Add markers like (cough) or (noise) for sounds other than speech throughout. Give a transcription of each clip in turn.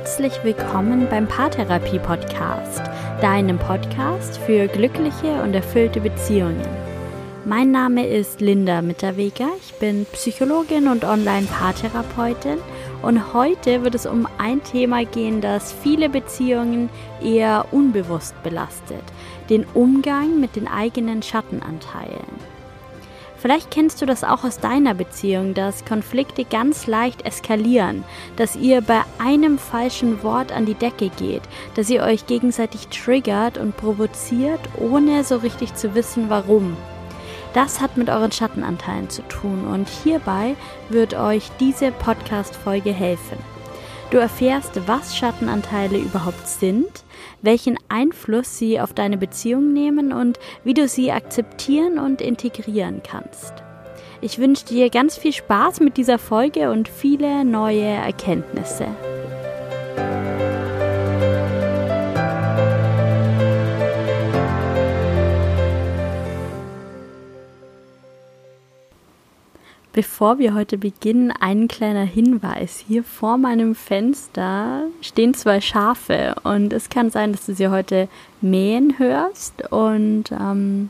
herzlich willkommen beim Paartherapie Podcast, deinem Podcast für glückliche und erfüllte Beziehungen. Mein Name ist Linda Mitterweger, ich bin Psychologin und Online-Paartherapeutin und heute wird es um ein Thema gehen, das viele Beziehungen eher unbewusst belastet, den Umgang mit den eigenen Schattenanteilen. Vielleicht kennst du das auch aus deiner Beziehung, dass Konflikte ganz leicht eskalieren, dass ihr bei einem falschen Wort an die Decke geht, dass ihr euch gegenseitig triggert und provoziert, ohne so richtig zu wissen, warum. Das hat mit euren Schattenanteilen zu tun und hierbei wird euch diese Podcast-Folge helfen. Du erfährst, was Schattenanteile überhaupt sind, welchen Einfluss sie auf deine Beziehung nehmen und wie du sie akzeptieren und integrieren kannst. Ich wünsche dir ganz viel Spaß mit dieser Folge und viele neue Erkenntnisse. Bevor wir heute beginnen, ein kleiner Hinweis. Hier vor meinem Fenster stehen zwei Schafe und es kann sein, dass du sie heute mähen hörst und ähm,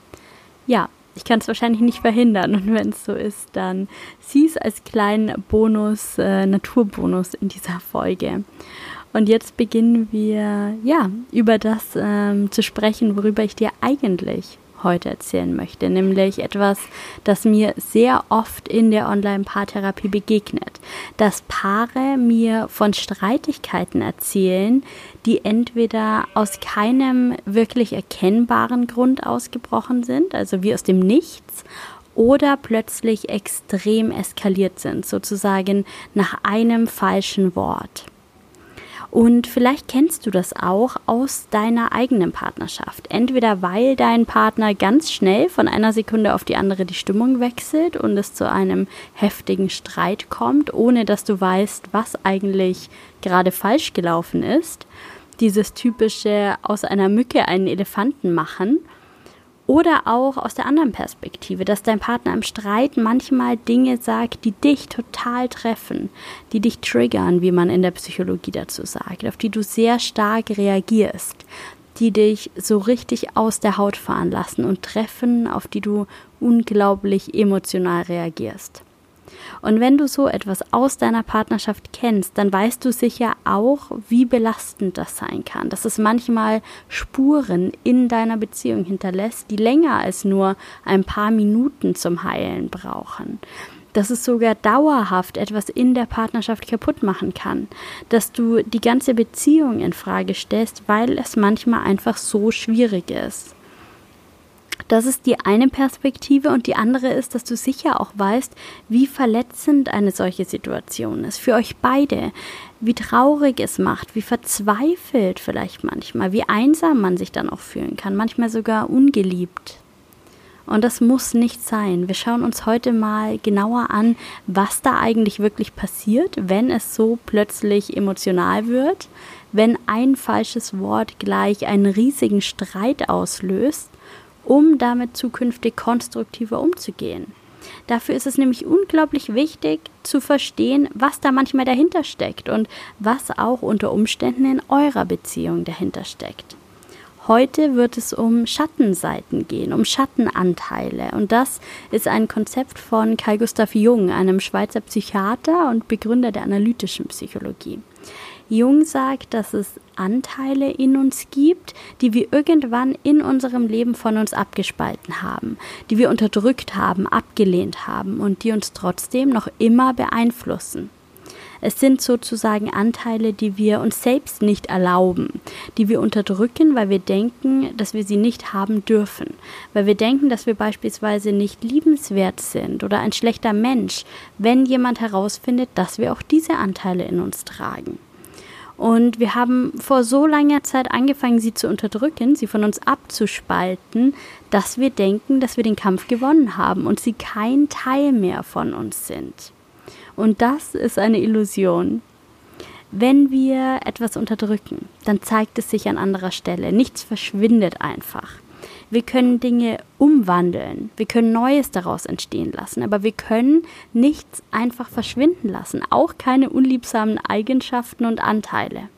ja, ich kann es wahrscheinlich nicht verhindern und wenn es so ist, dann sieh es als kleinen Bonus, äh, Naturbonus in dieser Folge. Und jetzt beginnen wir ja über das ähm, zu sprechen, worüber ich dir eigentlich heute erzählen möchte, nämlich etwas, das mir sehr oft in der Online-Paartherapie begegnet, dass Paare mir von Streitigkeiten erzählen, die entweder aus keinem wirklich erkennbaren Grund ausgebrochen sind, also wie aus dem Nichts, oder plötzlich extrem eskaliert sind, sozusagen nach einem falschen Wort. Und vielleicht kennst du das auch aus deiner eigenen Partnerschaft. Entweder weil dein Partner ganz schnell von einer Sekunde auf die andere die Stimmung wechselt und es zu einem heftigen Streit kommt, ohne dass du weißt, was eigentlich gerade falsch gelaufen ist. Dieses typische aus einer Mücke einen Elefanten machen oder auch aus der anderen Perspektive, dass dein Partner im Streit manchmal Dinge sagt, die dich total treffen, die dich triggern, wie man in der Psychologie dazu sagt, auf die du sehr stark reagierst, die dich so richtig aus der Haut fahren lassen und treffen, auf die du unglaublich emotional reagierst. Und wenn du so etwas aus deiner Partnerschaft kennst, dann weißt du sicher auch, wie belastend das sein kann, dass es manchmal Spuren in deiner Beziehung hinterlässt, die länger als nur ein paar Minuten zum Heilen brauchen. Dass es sogar dauerhaft etwas in der Partnerschaft kaputt machen kann, dass du die ganze Beziehung in Frage stellst, weil es manchmal einfach so schwierig ist. Das ist die eine Perspektive und die andere ist, dass du sicher auch weißt, wie verletzend eine solche Situation ist für euch beide, wie traurig es macht, wie verzweifelt vielleicht manchmal, wie einsam man sich dann auch fühlen kann, manchmal sogar ungeliebt. Und das muss nicht sein. Wir schauen uns heute mal genauer an, was da eigentlich wirklich passiert, wenn es so plötzlich emotional wird, wenn ein falsches Wort gleich einen riesigen Streit auslöst um damit zukünftig konstruktiver umzugehen. Dafür ist es nämlich unglaublich wichtig zu verstehen, was da manchmal dahinter steckt und was auch unter Umständen in eurer Beziehung dahinter steckt. Heute wird es um Schattenseiten gehen, um Schattenanteile. Und das ist ein Konzept von Carl Gustav Jung, einem Schweizer Psychiater und Begründer der analytischen Psychologie. Jung sagt, dass es Anteile in uns gibt, die wir irgendwann in unserem Leben von uns abgespalten haben, die wir unterdrückt haben, abgelehnt haben und die uns trotzdem noch immer beeinflussen. Es sind sozusagen Anteile, die wir uns selbst nicht erlauben, die wir unterdrücken, weil wir denken, dass wir sie nicht haben dürfen, weil wir denken, dass wir beispielsweise nicht liebenswert sind oder ein schlechter Mensch, wenn jemand herausfindet, dass wir auch diese Anteile in uns tragen. Und wir haben vor so langer Zeit angefangen, sie zu unterdrücken, sie von uns abzuspalten, dass wir denken, dass wir den Kampf gewonnen haben und sie kein Teil mehr von uns sind. Und das ist eine Illusion. Wenn wir etwas unterdrücken, dann zeigt es sich an anderer Stelle. Nichts verschwindet einfach. Wir können Dinge umwandeln, wir können Neues daraus entstehen lassen, aber wir können nichts einfach verschwinden lassen, auch keine unliebsamen Eigenschaften und Anteile.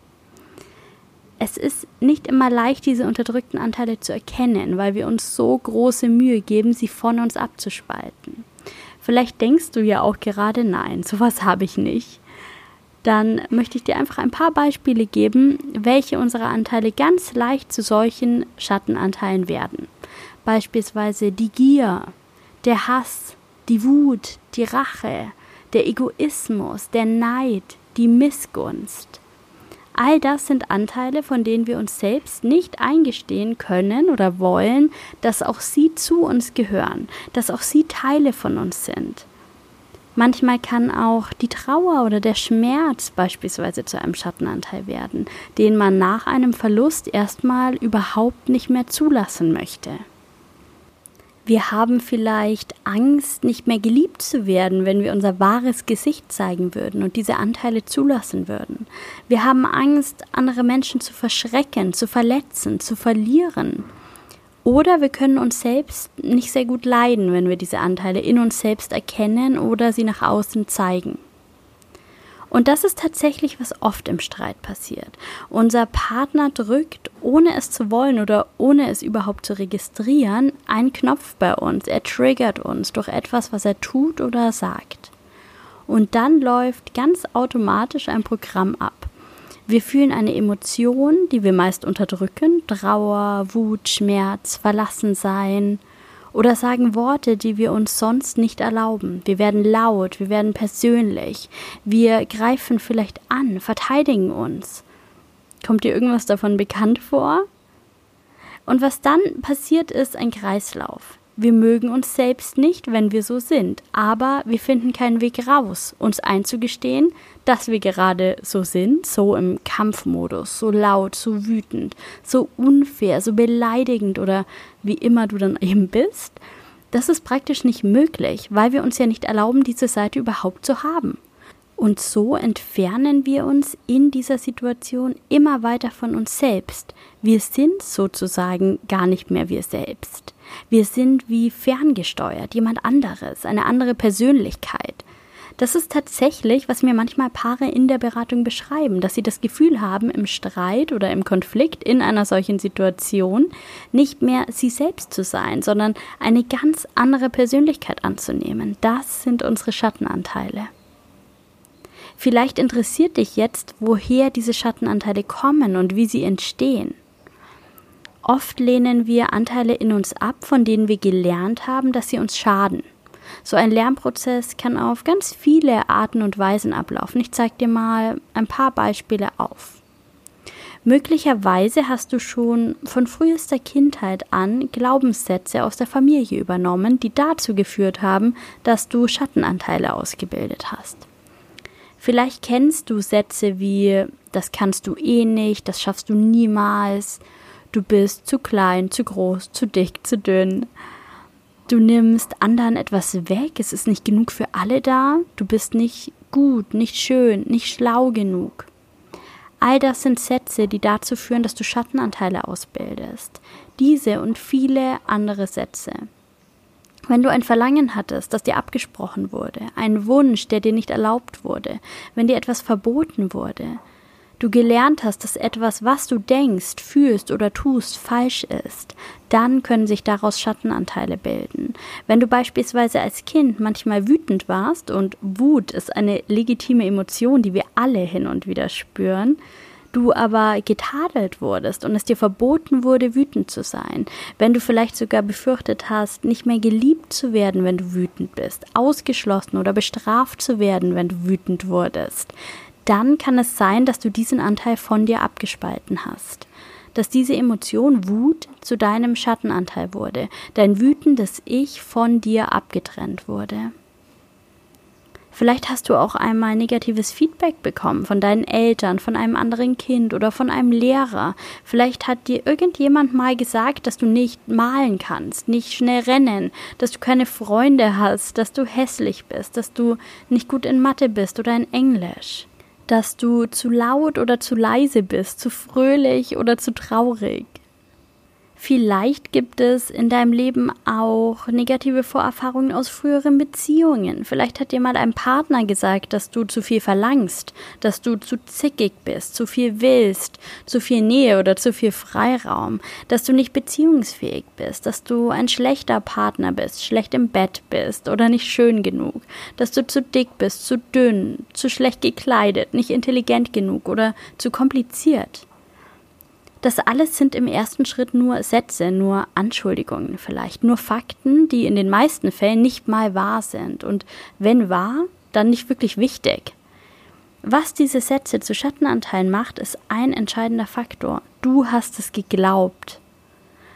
es ist nicht immer leicht, diese unterdrückten Anteile zu erkennen, weil wir uns so große Mühe geben, sie von uns abzuspalten. Vielleicht denkst du ja auch gerade, nein, sowas habe ich nicht. Dann möchte ich dir einfach ein paar Beispiele geben, welche unserer Anteile ganz leicht zu solchen Schattenanteilen werden. Beispielsweise die Gier, der Hass, die Wut, die Rache, der Egoismus, der Neid, die Missgunst. All das sind Anteile, von denen wir uns selbst nicht eingestehen können oder wollen, dass auch sie zu uns gehören, dass auch sie Teile von uns sind. Manchmal kann auch die Trauer oder der Schmerz beispielsweise zu einem Schattenanteil werden, den man nach einem Verlust erstmal überhaupt nicht mehr zulassen möchte. Wir haben vielleicht Angst, nicht mehr geliebt zu werden, wenn wir unser wahres Gesicht zeigen würden und diese Anteile zulassen würden. Wir haben Angst, andere Menschen zu verschrecken, zu verletzen, zu verlieren. Oder wir können uns selbst nicht sehr gut leiden, wenn wir diese Anteile in uns selbst erkennen oder sie nach außen zeigen. Und das ist tatsächlich, was oft im Streit passiert. Unser Partner drückt, ohne es zu wollen oder ohne es überhaupt zu registrieren, einen Knopf bei uns. Er triggert uns durch etwas, was er tut oder sagt. Und dann läuft ganz automatisch ein Programm ab. Wir fühlen eine Emotion, die wir meist unterdrücken, Trauer, Wut, Schmerz, Verlassensein, oder sagen Worte, die wir uns sonst nicht erlauben. Wir werden laut, wir werden persönlich, wir greifen vielleicht an, verteidigen uns. Kommt dir irgendwas davon bekannt vor? Und was dann passiert ist ein Kreislauf. Wir mögen uns selbst nicht, wenn wir so sind, aber wir finden keinen Weg raus, uns einzugestehen, dass wir gerade so sind, so im Kampfmodus, so laut, so wütend, so unfair, so beleidigend oder wie immer du dann (laughs) eben bist. Das ist praktisch nicht möglich, weil wir uns ja nicht erlauben, diese Seite überhaupt zu haben. Und so entfernen wir uns in dieser Situation immer weiter von uns selbst. Wir sind sozusagen gar nicht mehr wir selbst. Wir sind wie ferngesteuert, jemand anderes, eine andere Persönlichkeit. Das ist tatsächlich, was mir manchmal Paare in der Beratung beschreiben, dass sie das Gefühl haben, im Streit oder im Konflikt in einer solchen Situation nicht mehr sie selbst zu sein, sondern eine ganz andere Persönlichkeit anzunehmen. Das sind unsere Schattenanteile. Vielleicht interessiert dich jetzt, woher diese Schattenanteile kommen und wie sie entstehen. Oft lehnen wir Anteile in uns ab, von denen wir gelernt haben, dass sie uns schaden. So ein Lernprozess kann auf ganz viele Arten und Weisen ablaufen. Ich zeige dir mal ein paar Beispiele auf. Möglicherweise hast du schon von frühester Kindheit an Glaubenssätze aus der Familie übernommen, die dazu geführt haben, dass du Schattenanteile ausgebildet hast. Vielleicht kennst du Sätze wie das kannst du eh nicht, das schaffst du niemals, du bist zu klein, zu groß, zu dick, zu dünn. Du nimmst anderen etwas weg, es ist nicht genug für alle da, du bist nicht gut, nicht schön, nicht schlau genug. All das sind Sätze, die dazu führen, dass du Schattenanteile ausbildest. Diese und viele andere Sätze. Wenn du ein Verlangen hattest, das dir abgesprochen wurde, ein Wunsch, der dir nicht erlaubt wurde, wenn dir etwas verboten wurde, du gelernt hast, dass etwas, was du denkst, fühlst oder tust, falsch ist, dann können sich daraus Schattenanteile bilden. Wenn du beispielsweise als Kind manchmal wütend warst, und Wut ist eine legitime Emotion, die wir alle hin und wieder spüren, du aber getadelt wurdest und es dir verboten wurde, wütend zu sein, wenn du vielleicht sogar befürchtet hast, nicht mehr geliebt zu werden, wenn du wütend bist, ausgeschlossen oder bestraft zu werden, wenn du wütend wurdest, dann kann es sein, dass du diesen Anteil von dir abgespalten hast dass diese Emotion Wut zu deinem Schattenanteil wurde, dein wütendes Ich von dir abgetrennt wurde. Vielleicht hast du auch einmal negatives Feedback bekommen von deinen Eltern, von einem anderen Kind oder von einem Lehrer. Vielleicht hat dir irgendjemand mal gesagt, dass du nicht malen kannst, nicht schnell rennen, dass du keine Freunde hast, dass du hässlich bist, dass du nicht gut in Mathe bist oder in Englisch, dass du zu laut oder zu leise bist, zu fröhlich oder zu traurig. Vielleicht gibt es in deinem Leben auch negative Vorerfahrungen aus früheren Beziehungen. Vielleicht hat dir mal ein Partner gesagt, dass du zu viel verlangst, dass du zu zickig bist, zu viel willst, zu viel Nähe oder zu viel Freiraum, dass du nicht beziehungsfähig bist, dass du ein schlechter Partner bist, schlecht im Bett bist oder nicht schön genug, dass du zu dick bist, zu dünn, zu schlecht gekleidet, nicht intelligent genug oder zu kompliziert. Das alles sind im ersten Schritt nur Sätze, nur Anschuldigungen vielleicht, nur Fakten, die in den meisten Fällen nicht mal wahr sind und wenn wahr, dann nicht wirklich wichtig. Was diese Sätze zu Schattenanteilen macht, ist ein entscheidender Faktor. Du hast es geglaubt.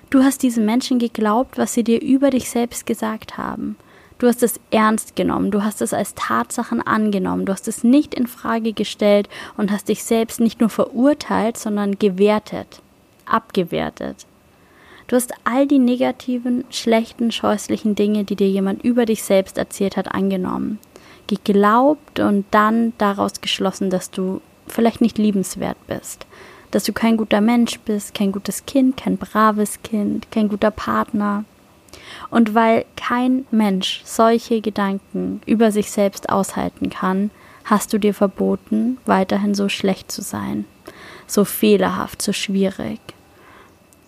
Du hast diesen Menschen geglaubt, was sie dir über dich selbst gesagt haben. Du hast es ernst genommen, du hast es als Tatsachen angenommen, du hast es nicht in Frage gestellt und hast dich selbst nicht nur verurteilt, sondern gewertet, abgewertet. Du hast all die negativen, schlechten, scheußlichen Dinge, die dir jemand über dich selbst erzählt hat, angenommen, geglaubt und dann daraus geschlossen, dass du vielleicht nicht liebenswert bist, dass du kein guter Mensch bist, kein gutes Kind, kein braves Kind, kein guter Partner, und weil kein Mensch solche Gedanken über sich selbst aushalten kann, hast du dir verboten, weiterhin so schlecht zu sein, so fehlerhaft, so schwierig.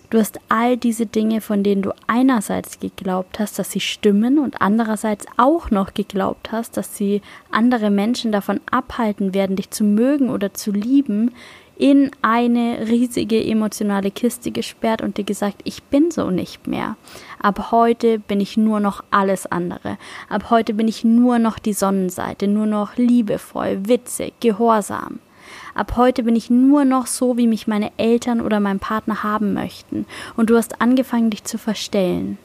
Du hast all diese Dinge, von denen du einerseits geglaubt hast, dass sie stimmen und andererseits auch noch geglaubt hast, dass sie andere Menschen davon abhalten werden, dich zu mögen oder zu lieben, in eine riesige emotionale Kiste gesperrt und dir gesagt, ich bin so nicht mehr. Ab heute bin ich nur noch alles andere. Ab heute bin ich nur noch die Sonnenseite, nur noch liebevoll, witzig, gehorsam. Ab heute bin ich nur noch so, wie mich meine Eltern oder mein Partner haben möchten. Und du hast angefangen, dich zu verstellen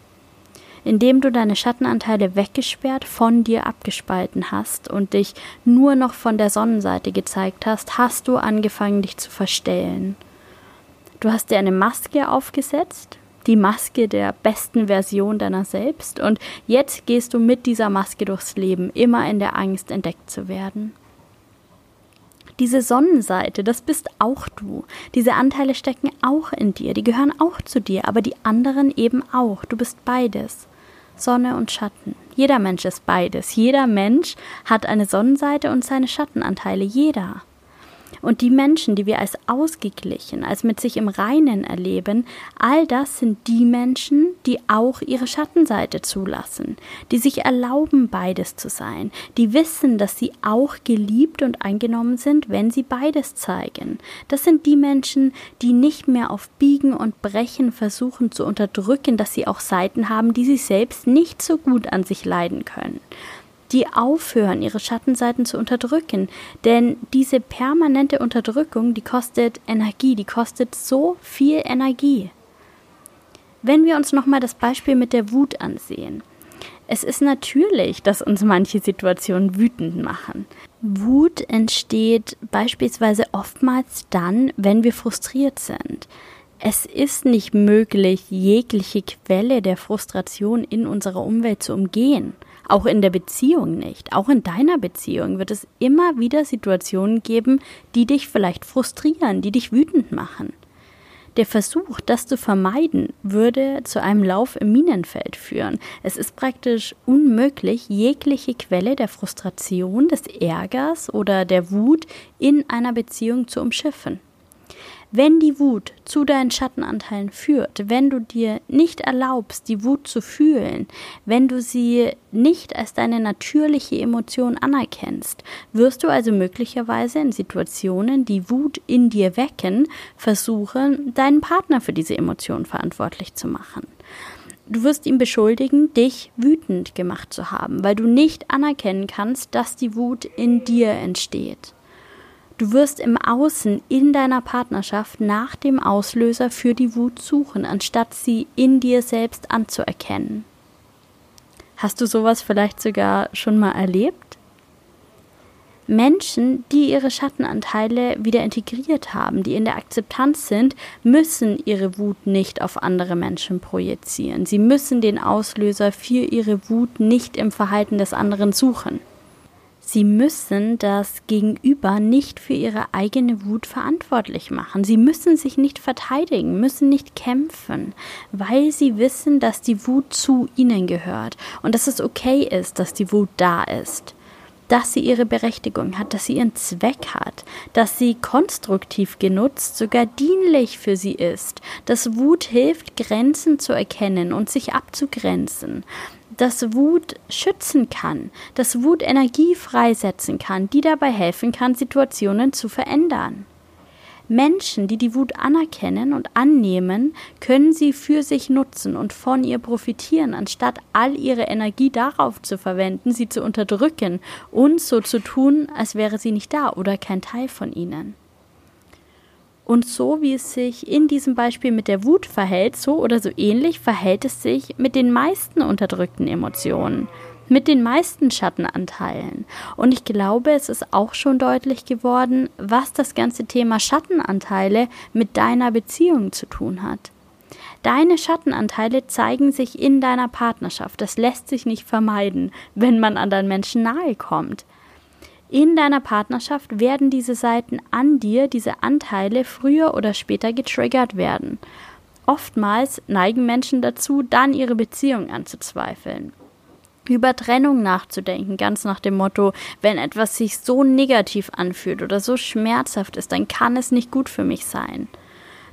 indem du deine Schattenanteile weggesperrt von dir abgespalten hast und dich nur noch von der Sonnenseite gezeigt hast, hast du angefangen, dich zu verstellen. Du hast dir eine Maske aufgesetzt, die Maske der besten Version deiner selbst, und jetzt gehst du mit dieser Maske durchs Leben, immer in der Angst, entdeckt zu werden. Diese Sonnenseite, das bist auch du. Diese Anteile stecken auch in dir, die gehören auch zu dir, aber die anderen eben auch. Du bist beides. Sonne und Schatten. Jeder Mensch ist beides. Jeder Mensch hat eine Sonnenseite und seine Schattenanteile. Jeder. Und die Menschen, die wir als ausgeglichen, als mit sich im Reinen erleben, all das sind die Menschen, die auch ihre Schattenseite zulassen, die sich erlauben, beides zu sein, die wissen, dass sie auch geliebt und eingenommen sind, wenn sie beides zeigen. Das sind die Menschen, die nicht mehr auf Biegen und Brechen versuchen zu unterdrücken, dass sie auch Seiten haben, die sie selbst nicht so gut an sich leiden können die aufhören, ihre Schattenseiten zu unterdrücken. Denn diese permanente Unterdrückung, die kostet Energie, die kostet so viel Energie. Wenn wir uns nochmal das Beispiel mit der Wut ansehen. Es ist natürlich, dass uns manche Situationen wütend machen. Wut entsteht beispielsweise oftmals dann, wenn wir frustriert sind. Es ist nicht möglich, jegliche Quelle der Frustration in unserer Umwelt zu umgehen. Auch in der Beziehung nicht. Auch in deiner Beziehung wird es immer wieder Situationen geben, die dich vielleicht frustrieren, die dich wütend machen. Der Versuch, das zu vermeiden, würde zu einem Lauf im Minenfeld führen. Es ist praktisch unmöglich, jegliche Quelle der Frustration, des Ärgers oder der Wut in einer Beziehung zu umschiffen. Wenn die Wut zu deinen Schattenanteilen führt, wenn du dir nicht erlaubst, die Wut zu fühlen, wenn du sie nicht als deine natürliche Emotion anerkennst, wirst du also möglicherweise in Situationen, die Wut in dir wecken, versuchen, deinen Partner für diese Emotion verantwortlich zu machen. Du wirst ihn beschuldigen, dich wütend gemacht zu haben, weil du nicht anerkennen kannst, dass die Wut in dir entsteht. Du wirst im Außen in deiner Partnerschaft nach dem Auslöser für die Wut suchen, anstatt sie in dir selbst anzuerkennen. Hast du sowas vielleicht sogar schon mal erlebt? Menschen, die ihre Schattenanteile wieder integriert haben, die in der Akzeptanz sind, müssen ihre Wut nicht auf andere Menschen projizieren. Sie müssen den Auslöser für ihre Wut nicht im Verhalten des anderen suchen. Sie müssen das Gegenüber nicht für ihre eigene Wut verantwortlich machen. Sie müssen sich nicht verteidigen, müssen nicht kämpfen, weil sie wissen, dass die Wut zu ihnen gehört und dass es okay ist, dass die Wut da ist dass sie ihre Berechtigung hat, dass sie ihren Zweck hat, dass sie konstruktiv genutzt sogar dienlich für sie ist, dass Wut hilft, Grenzen zu erkennen und sich abzugrenzen, dass Wut schützen kann, dass Wut Energie freisetzen kann, die dabei helfen kann, Situationen zu verändern. Menschen, die die Wut anerkennen und annehmen, können sie für sich nutzen und von ihr profitieren, anstatt all ihre Energie darauf zu verwenden, sie zu unterdrücken und so zu tun, als wäre sie nicht da oder kein Teil von ihnen. Und so wie es sich in diesem Beispiel mit der Wut verhält, so oder so ähnlich verhält es sich mit den meisten unterdrückten Emotionen, mit den meisten Schattenanteilen. Und ich glaube, es ist auch schon deutlich geworden, was das ganze Thema Schattenanteile mit deiner Beziehung zu tun hat. Deine Schattenanteile zeigen sich in deiner Partnerschaft. Das lässt sich nicht vermeiden, wenn man anderen Menschen nahe kommt. In deiner Partnerschaft werden diese Seiten an dir, diese Anteile, früher oder später getriggert werden. Oftmals neigen Menschen dazu, dann ihre Beziehung anzuzweifeln. Über Trennung nachzudenken, ganz nach dem Motto, wenn etwas sich so negativ anfühlt oder so schmerzhaft ist, dann kann es nicht gut für mich sein.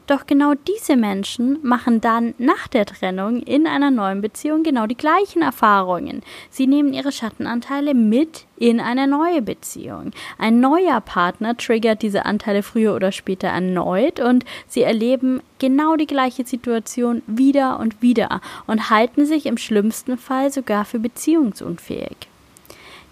Doch genau diese Menschen machen dann nach der Trennung in einer neuen Beziehung genau die gleichen Erfahrungen. Sie nehmen ihre Schattenanteile mit in eine neue Beziehung. Ein neuer Partner triggert diese Anteile früher oder später erneut und sie erleben genau die gleiche Situation wieder und wieder und halten sich im schlimmsten Fall sogar für beziehungsunfähig.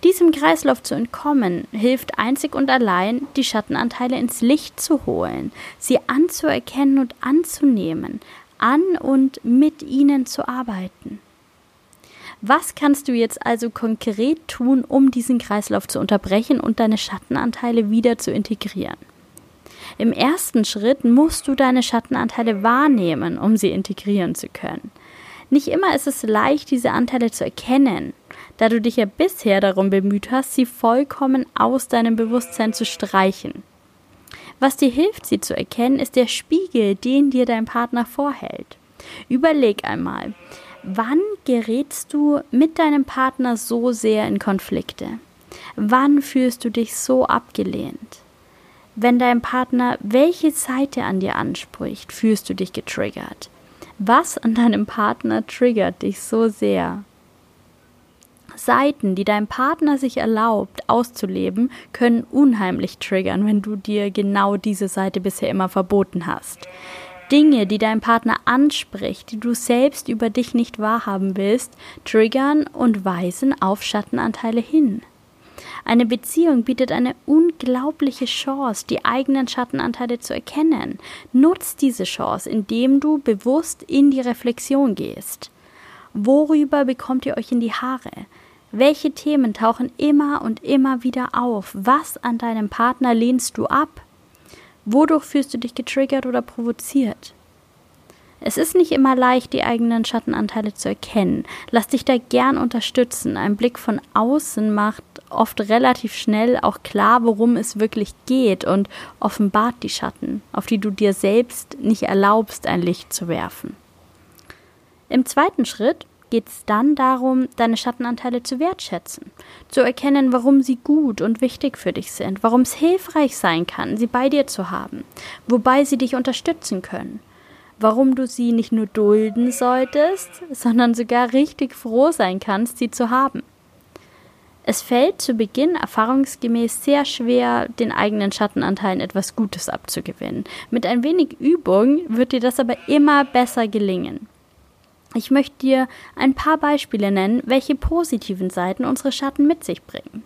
Diesem Kreislauf zu entkommen, hilft einzig und allein, die Schattenanteile ins Licht zu holen, sie anzuerkennen und anzunehmen, an und mit ihnen zu arbeiten. Was kannst du jetzt also konkret tun, um diesen Kreislauf zu unterbrechen und deine Schattenanteile wieder zu integrieren? Im ersten Schritt musst du deine Schattenanteile wahrnehmen, um sie integrieren zu können. Nicht immer ist es leicht, diese Anteile zu erkennen, da du dich ja bisher darum bemüht hast, sie vollkommen aus deinem Bewusstsein zu streichen. Was dir hilft, sie zu erkennen, ist der Spiegel, den dir dein Partner vorhält. Überleg einmal, wann gerätst du mit deinem Partner so sehr in Konflikte? Wann fühlst du dich so abgelehnt? Wenn dein Partner welche Seite an dir anspricht, fühlst du dich getriggert. Was an deinem Partner triggert dich so sehr? Seiten, die dein Partner sich erlaubt auszuleben, können unheimlich triggern, wenn du dir genau diese Seite bisher immer verboten hast. Dinge, die dein Partner anspricht, die du selbst über dich nicht wahrhaben willst, triggern und weisen auf Schattenanteile hin. Eine Beziehung bietet eine unglaubliche Chance, die eigenen Schattenanteile zu erkennen. Nutz diese Chance, indem du bewusst in die Reflexion gehst. Worüber bekommt ihr euch in die Haare? Welche Themen tauchen immer und immer wieder auf? Was an deinem Partner lehnst du ab? Wodurch fühlst du dich getriggert oder provoziert? Es ist nicht immer leicht, die eigenen Schattenanteile zu erkennen. Lass dich da gern unterstützen. Ein Blick von außen macht oft relativ schnell auch klar, worum es wirklich geht und offenbart die Schatten, auf die du dir selbst nicht erlaubst, ein Licht zu werfen. Im zweiten Schritt geht es dann darum, deine Schattenanteile zu wertschätzen, zu erkennen, warum sie gut und wichtig für dich sind, warum es hilfreich sein kann, sie bei dir zu haben, wobei sie dich unterstützen können warum du sie nicht nur dulden solltest, sondern sogar richtig froh sein kannst, sie zu haben. Es fällt zu Beginn erfahrungsgemäß sehr schwer, den eigenen Schattenanteilen etwas Gutes abzugewinnen. Mit ein wenig Übung wird dir das aber immer besser gelingen. Ich möchte dir ein paar Beispiele nennen, welche positiven Seiten unsere Schatten mit sich bringen.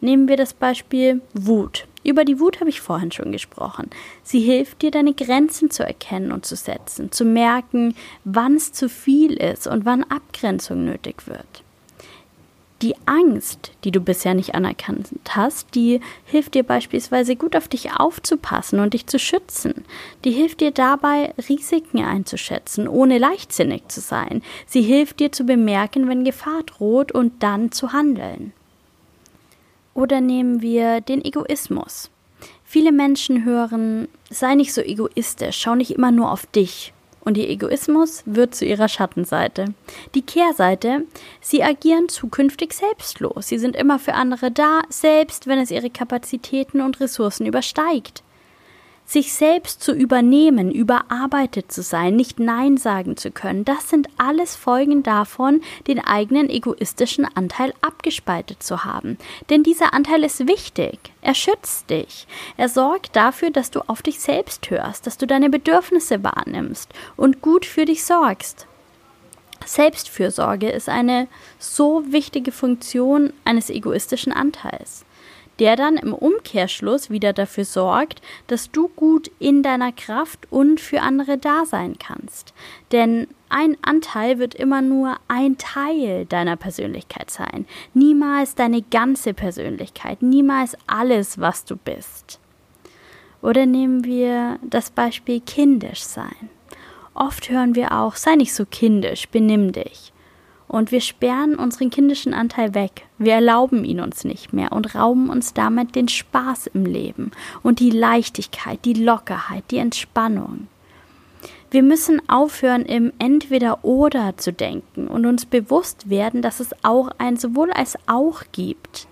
Nehmen wir das Beispiel Wut. Über die Wut habe ich vorhin schon gesprochen. Sie hilft dir, deine Grenzen zu erkennen und zu setzen, zu merken, wann es zu viel ist und wann Abgrenzung nötig wird. Die Angst, die du bisher nicht anerkannt hast, die hilft dir beispielsweise gut auf dich aufzupassen und dich zu schützen. Die hilft dir dabei, Risiken einzuschätzen, ohne leichtsinnig zu sein. Sie hilft dir zu bemerken, wenn Gefahr droht und dann zu handeln. Oder nehmen wir den Egoismus. Viele Menschen hören, sei nicht so egoistisch, schau nicht immer nur auf dich. Und ihr Egoismus wird zu ihrer Schattenseite. Die Kehrseite, sie agieren zukünftig selbstlos. Sie sind immer für andere da, selbst wenn es ihre Kapazitäten und Ressourcen übersteigt sich selbst zu übernehmen, überarbeitet zu sein, nicht Nein sagen zu können, das sind alles Folgen davon, den eigenen egoistischen Anteil abgespaltet zu haben. Denn dieser Anteil ist wichtig. Er schützt dich. Er sorgt dafür, dass du auf dich selbst hörst, dass du deine Bedürfnisse wahrnimmst und gut für dich sorgst. Selbstfürsorge ist eine so wichtige Funktion eines egoistischen Anteils der dann im Umkehrschluss wieder dafür sorgt, dass du gut in deiner Kraft und für andere da sein kannst. Denn ein Anteil wird immer nur ein Teil deiner Persönlichkeit sein, niemals deine ganze Persönlichkeit, niemals alles, was du bist. Oder nehmen wir das Beispiel kindisch sein. Oft hören wir auch, sei nicht so kindisch, benimm dich und wir sperren unseren kindischen Anteil weg. Wir erlauben ihn uns nicht mehr und rauben uns damit den Spaß im Leben und die Leichtigkeit, die Lockerheit, die Entspannung. Wir müssen aufhören, im Entweder-Oder zu denken und uns bewusst werden, dass es auch ein sowohl als auch gibt.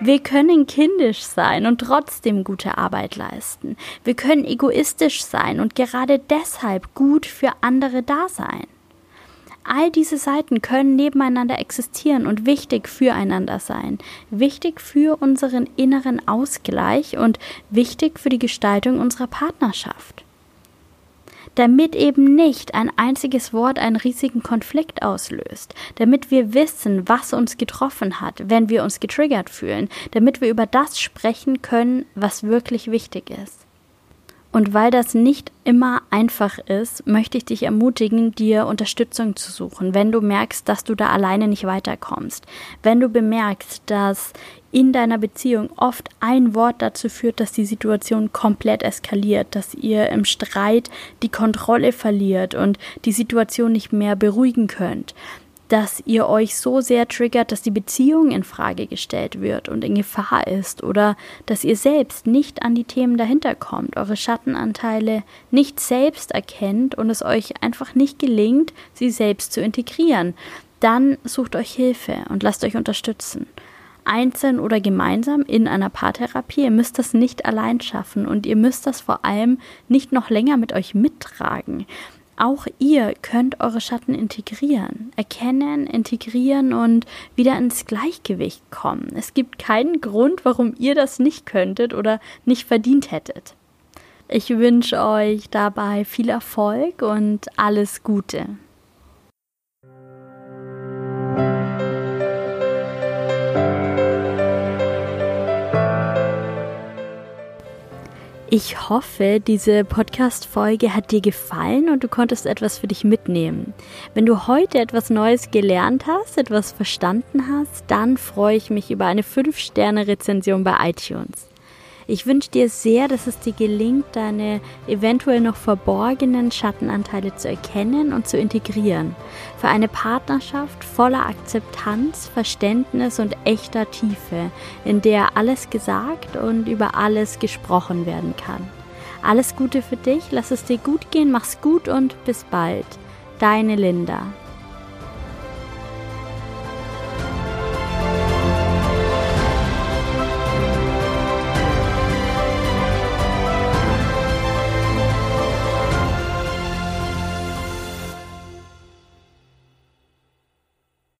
Wir können kindisch sein und trotzdem gute Arbeit leisten. Wir können egoistisch sein und gerade deshalb gut für andere da sein. All diese Seiten können nebeneinander existieren und wichtig füreinander sein, wichtig für unseren inneren Ausgleich und wichtig für die Gestaltung unserer Partnerschaft. Damit eben nicht ein einziges Wort einen riesigen Konflikt auslöst, damit wir wissen, was uns getroffen hat, wenn wir uns getriggert fühlen, damit wir über das sprechen können, was wirklich wichtig ist. Und weil das nicht immer einfach ist, möchte ich dich ermutigen, dir Unterstützung zu suchen, wenn du merkst, dass du da alleine nicht weiterkommst. Wenn du bemerkst, dass in deiner Beziehung oft ein Wort dazu führt, dass die Situation komplett eskaliert, dass ihr im Streit die Kontrolle verliert und die Situation nicht mehr beruhigen könnt, dass ihr euch so sehr triggert, dass die Beziehung in Frage gestellt wird und in Gefahr ist oder dass ihr selbst nicht an die Themen dahinter kommt, eure Schattenanteile nicht selbst erkennt und es euch einfach nicht gelingt, sie selbst zu integrieren, dann sucht euch Hilfe und lasst euch unterstützen. Einzeln oder gemeinsam in einer Paartherapie. Ihr müsst das nicht allein schaffen und ihr müsst das vor allem nicht noch länger mit euch mittragen. Auch ihr könnt eure Schatten integrieren, erkennen, integrieren und wieder ins Gleichgewicht kommen. Es gibt keinen Grund, warum ihr das nicht könntet oder nicht verdient hättet. Ich wünsche euch dabei viel Erfolg und alles Gute. Ich hoffe, diese Podcast-Folge hat dir gefallen und du konntest etwas für dich mitnehmen. Wenn du heute etwas Neues gelernt hast, etwas verstanden hast, dann freue ich mich über eine 5-Sterne-Rezension bei iTunes. Ich wünsche dir sehr, dass es dir gelingt, deine eventuell noch verborgenen Schattenanteile zu erkennen und zu integrieren. Für eine Partnerschaft voller Akzeptanz, Verständnis und echter Tiefe, in der alles gesagt und über alles gesprochen werden kann. Alles Gute für dich, lass es dir gut gehen, mach's gut und bis bald. Deine Linda.